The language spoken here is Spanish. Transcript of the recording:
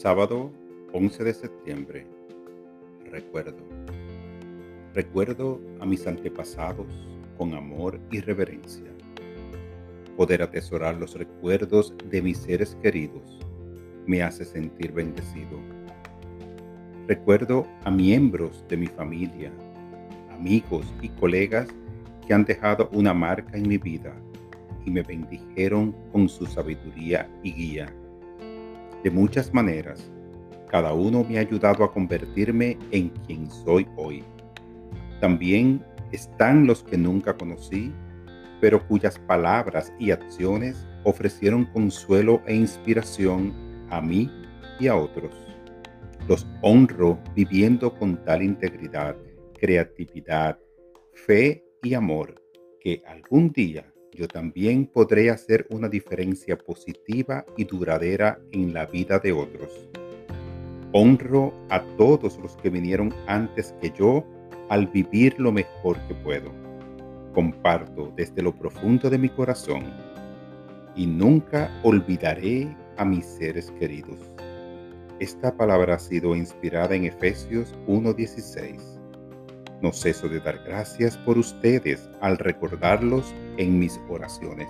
Sábado 11 de septiembre. Recuerdo. Recuerdo a mis antepasados con amor y reverencia. Poder atesorar los recuerdos de mis seres queridos me hace sentir bendecido. Recuerdo a miembros de mi familia, amigos y colegas que han dejado una marca en mi vida y me bendijeron con su sabiduría y guía. De muchas maneras, cada uno me ha ayudado a convertirme en quien soy hoy. También están los que nunca conocí, pero cuyas palabras y acciones ofrecieron consuelo e inspiración a mí y a otros. Los honro viviendo con tal integridad, creatividad, fe y amor que algún día yo también podré hacer una diferencia positiva y duradera en la vida de otros. Honro a todos los que vinieron antes que yo al vivir lo mejor que puedo. Comparto desde lo profundo de mi corazón y nunca olvidaré a mis seres queridos. Esta palabra ha sido inspirada en Efesios 1.16 no ceso de dar gracias por ustedes al recordarlos en mis oraciones.